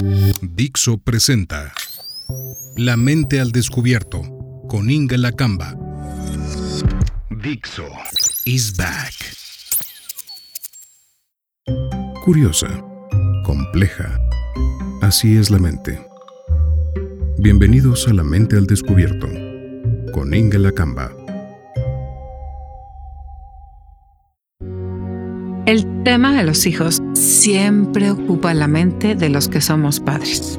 Dixo presenta La mente al descubierto con Inga Lacamba. Dixo is back. Curiosa, compleja. Así es la mente. Bienvenidos a La mente al descubierto con Inga Lacamba. El tema de los hijos siempre ocupa la mente de los que somos padres.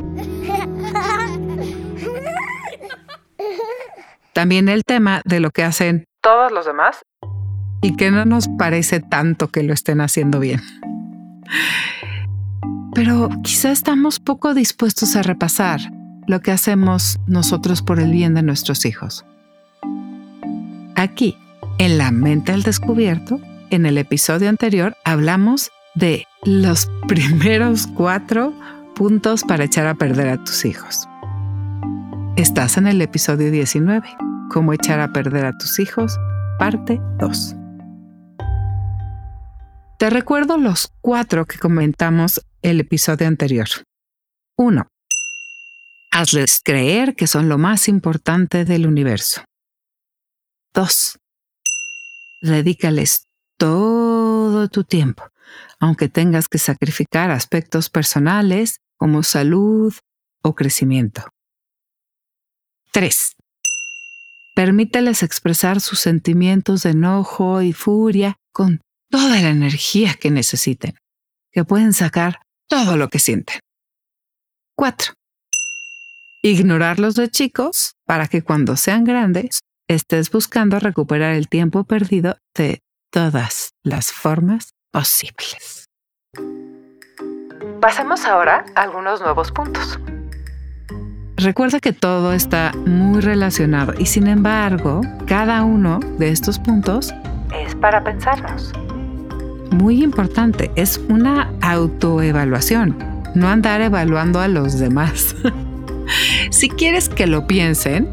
También el tema de lo que hacen todos los demás y que no nos parece tanto que lo estén haciendo bien. Pero quizá estamos poco dispuestos a repasar lo que hacemos nosotros por el bien de nuestros hijos. Aquí, en La mente al descubierto, en el episodio anterior hablamos de los primeros cuatro puntos para echar a perder a tus hijos. Estás en el episodio 19, cómo echar a perder a tus hijos, parte 2. Te recuerdo los cuatro que comentamos el episodio anterior. 1. Hazles creer que son lo más importante del universo. 2. Dedícales todo tu tiempo, aunque tengas que sacrificar aspectos personales como salud o crecimiento. 3. Permíteles expresar sus sentimientos de enojo y furia con toda la energía que necesiten, que pueden sacar todo lo que sienten. 4. Ignorarlos de chicos para que cuando sean grandes estés buscando recuperar el tiempo perdido de todas las formas posibles. Pasemos ahora a algunos nuevos puntos. Recuerda que todo está muy relacionado y sin embargo, cada uno de estos puntos es para pensarnos. Muy importante, es una autoevaluación, no andar evaluando a los demás. si quieres que lo piensen,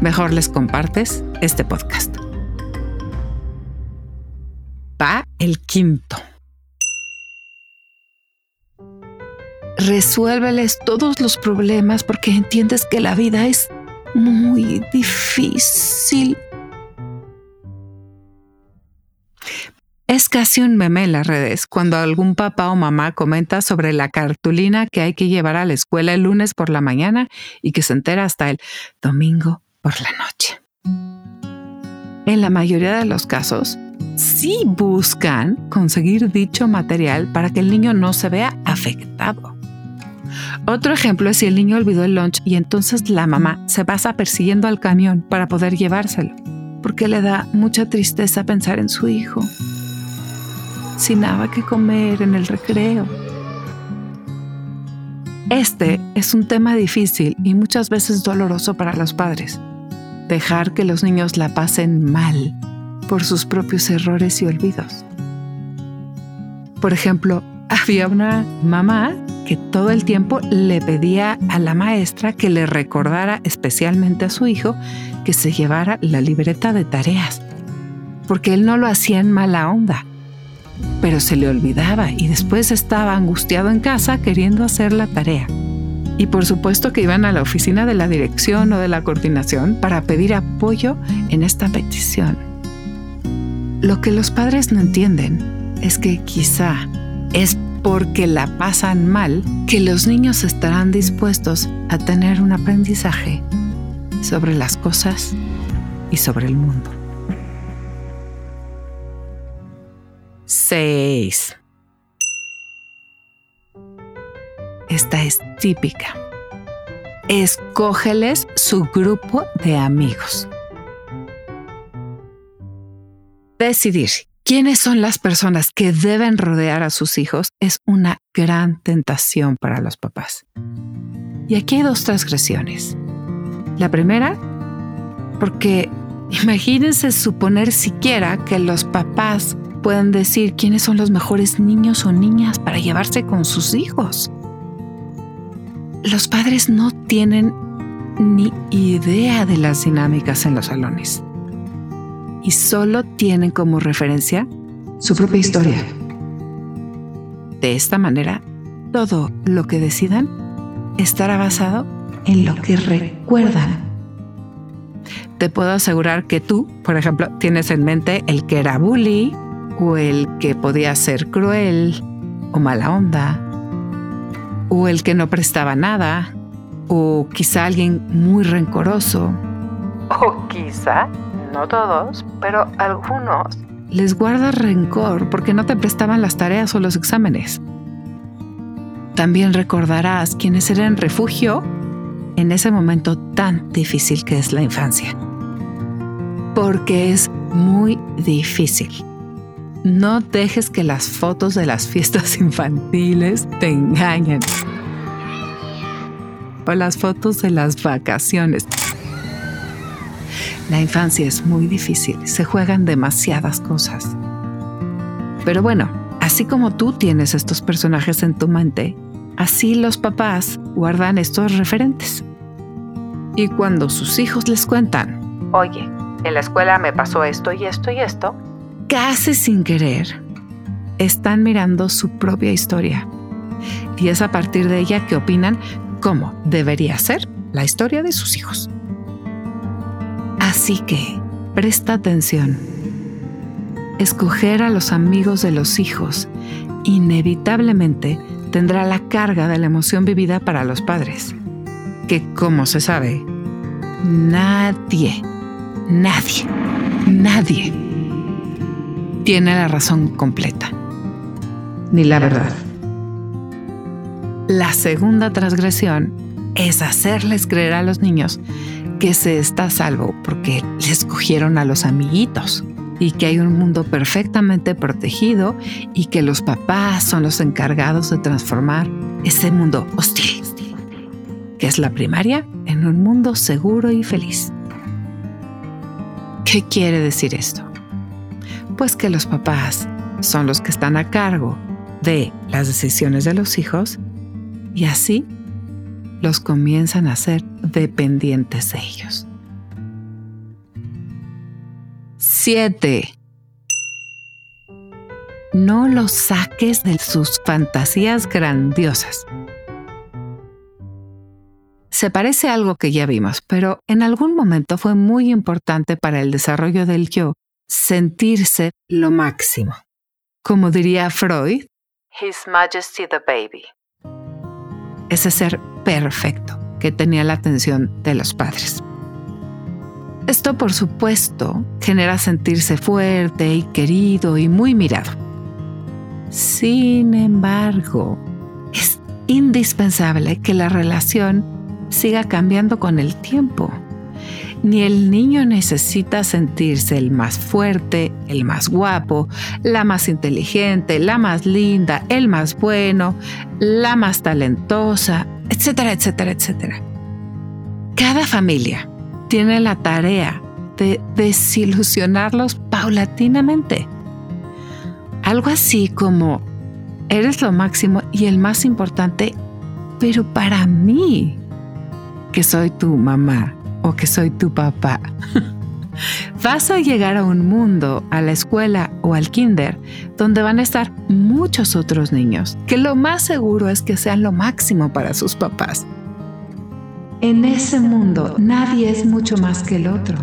mejor les compartes este podcast va el quinto. Resuélveles todos los problemas porque entiendes que la vida es muy difícil. Es casi un meme en las redes cuando algún papá o mamá comenta sobre la cartulina que hay que llevar a la escuela el lunes por la mañana y que se entera hasta el domingo por la noche. En la mayoría de los casos, sí buscan conseguir dicho material para que el niño no se vea afectado. Otro ejemplo es si el niño olvidó el lunch y entonces la mamá se pasa persiguiendo al camión para poder llevárselo, porque le da mucha tristeza pensar en su hijo, sin nada que comer en el recreo. Este es un tema difícil y muchas veces doloroso para los padres. Dejar que los niños la pasen mal por sus propios errores y olvidos. Por ejemplo, había una mamá que todo el tiempo le pedía a la maestra que le recordara especialmente a su hijo que se llevara la libreta de tareas, porque él no lo hacía en mala onda, pero se le olvidaba y después estaba angustiado en casa queriendo hacer la tarea. Y por supuesto que iban a la oficina de la dirección o de la coordinación para pedir apoyo en esta petición. Lo que los padres no entienden es que quizá es porque la pasan mal que los niños estarán dispuestos a tener un aprendizaje sobre las cosas y sobre el mundo. 6. Esta es típica. Escógeles su grupo de amigos. Decidir quiénes son las personas que deben rodear a sus hijos es una gran tentación para los papás. Y aquí hay dos transgresiones. La primera, porque imagínense suponer siquiera que los papás pueden decir quiénes son los mejores niños o niñas para llevarse con sus hijos. Los padres no tienen ni idea de las dinámicas en los salones y solo tienen como referencia su propia historia. De esta manera, todo lo que decidan estará basado en lo que recuerdan. Te puedo asegurar que tú, por ejemplo, tienes en mente el que era bully o el que podía ser cruel o mala onda o el que no prestaba nada o quizá alguien muy rencoroso o quizá, no todos, pero algunos les guarda rencor porque no te prestaban las tareas o los exámenes. También recordarás quienes eran refugio en ese momento tan difícil que es la infancia. Porque es muy difícil. No dejes que las fotos de las fiestas infantiles te engañen. O las fotos de las vacaciones. La infancia es muy difícil, se juegan demasiadas cosas. Pero bueno, así como tú tienes estos personajes en tu mente, así los papás guardan estos referentes. Y cuando sus hijos les cuentan, oye, en la escuela me pasó esto y esto y esto, casi sin querer, están mirando su propia historia. Y es a partir de ella que opinan cómo debería ser la historia de sus hijos. Así que, presta atención. Escoger a los amigos de los hijos inevitablemente tendrá la carga de la emoción vivida para los padres, que como se sabe, nadie, nadie, nadie tiene la razón completa, ni la verdad. La segunda transgresión es hacerles creer a los niños que se está salvo porque les cogieron a los amiguitos y que hay un mundo perfectamente protegido y que los papás son los encargados de transformar ese mundo hostil, que es la primaria, en un mundo seguro y feliz. ¿Qué quiere decir esto? Pues que los papás son los que están a cargo de las decisiones de los hijos y así los comienzan a ser dependientes de ellos. 7. No los saques de sus fantasías grandiosas. Se parece a algo que ya vimos, pero en algún momento fue muy importante para el desarrollo del yo sentirse lo máximo. Como diría Freud, His Majesty the Baby. Ese ser perfecto que tenía la atención de los padres. Esto, por supuesto, genera sentirse fuerte y querido y muy mirado. Sin embargo, es indispensable que la relación siga cambiando con el tiempo. Ni el niño necesita sentirse el más fuerte, el más guapo, la más inteligente, la más linda, el más bueno, la más talentosa, etcétera, etcétera, etcétera. Cada familia tiene la tarea de desilusionarlos paulatinamente. Algo así como, eres lo máximo y el más importante, pero para mí, que soy tu mamá o que soy tu papá. Vas a llegar a un mundo, a la escuela o al kinder, donde van a estar muchos otros niños, que lo más seguro es que sean lo máximo para sus papás. En ese mundo nadie es mucho más que el otro.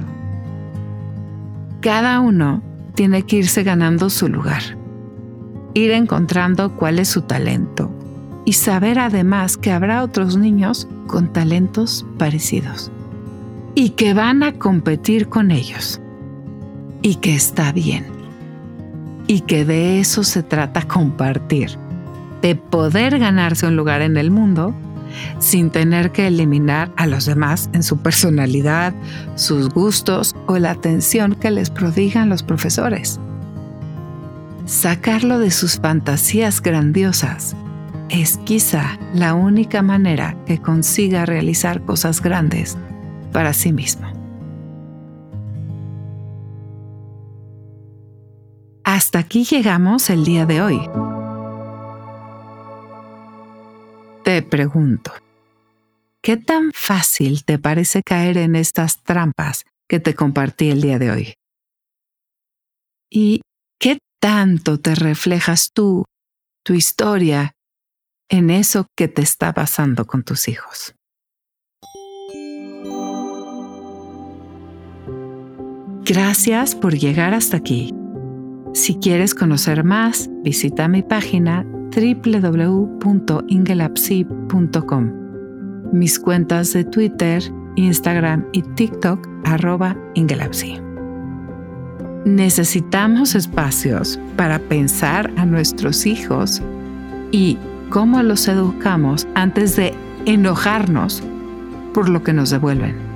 Cada uno tiene que irse ganando su lugar, ir encontrando cuál es su talento y saber además que habrá otros niños con talentos parecidos y que van a competir con ellos. Y que está bien. Y que de eso se trata compartir, de poder ganarse un lugar en el mundo sin tener que eliminar a los demás en su personalidad, sus gustos o la atención que les prodigan los profesores. Sacarlo de sus fantasías grandiosas es quizá la única manera que consiga realizar cosas grandes para sí mismo. Hasta aquí llegamos el día de hoy. Te pregunto, ¿qué tan fácil te parece caer en estas trampas que te compartí el día de hoy? ¿Y qué tanto te reflejas tú, tu historia en eso que te está pasando con tus hijos. Gracias por llegar hasta aquí. Si quieres conocer más, visita mi página www.ingelapsi.com, mis cuentas de Twitter, Instagram y TikTok arroba Ingelapsi. Necesitamos espacios para pensar a nuestros hijos y cómo los educamos antes de enojarnos por lo que nos devuelven.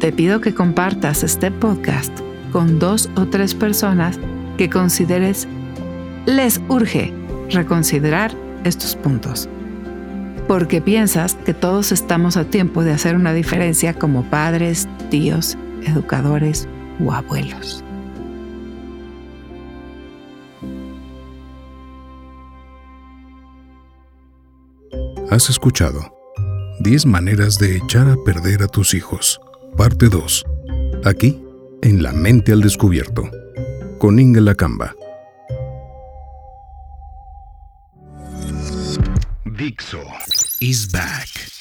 Te pido que compartas este podcast con dos o tres personas que consideres les urge reconsiderar estos puntos. Porque piensas que todos estamos a tiempo de hacer una diferencia como padres, tíos, educadores o abuelos. Has escuchado 10 maneras de echar a perder a tus hijos parte 2. Aquí, en La Mente al Descubierto, con Inga Lacamba. Dixo is back.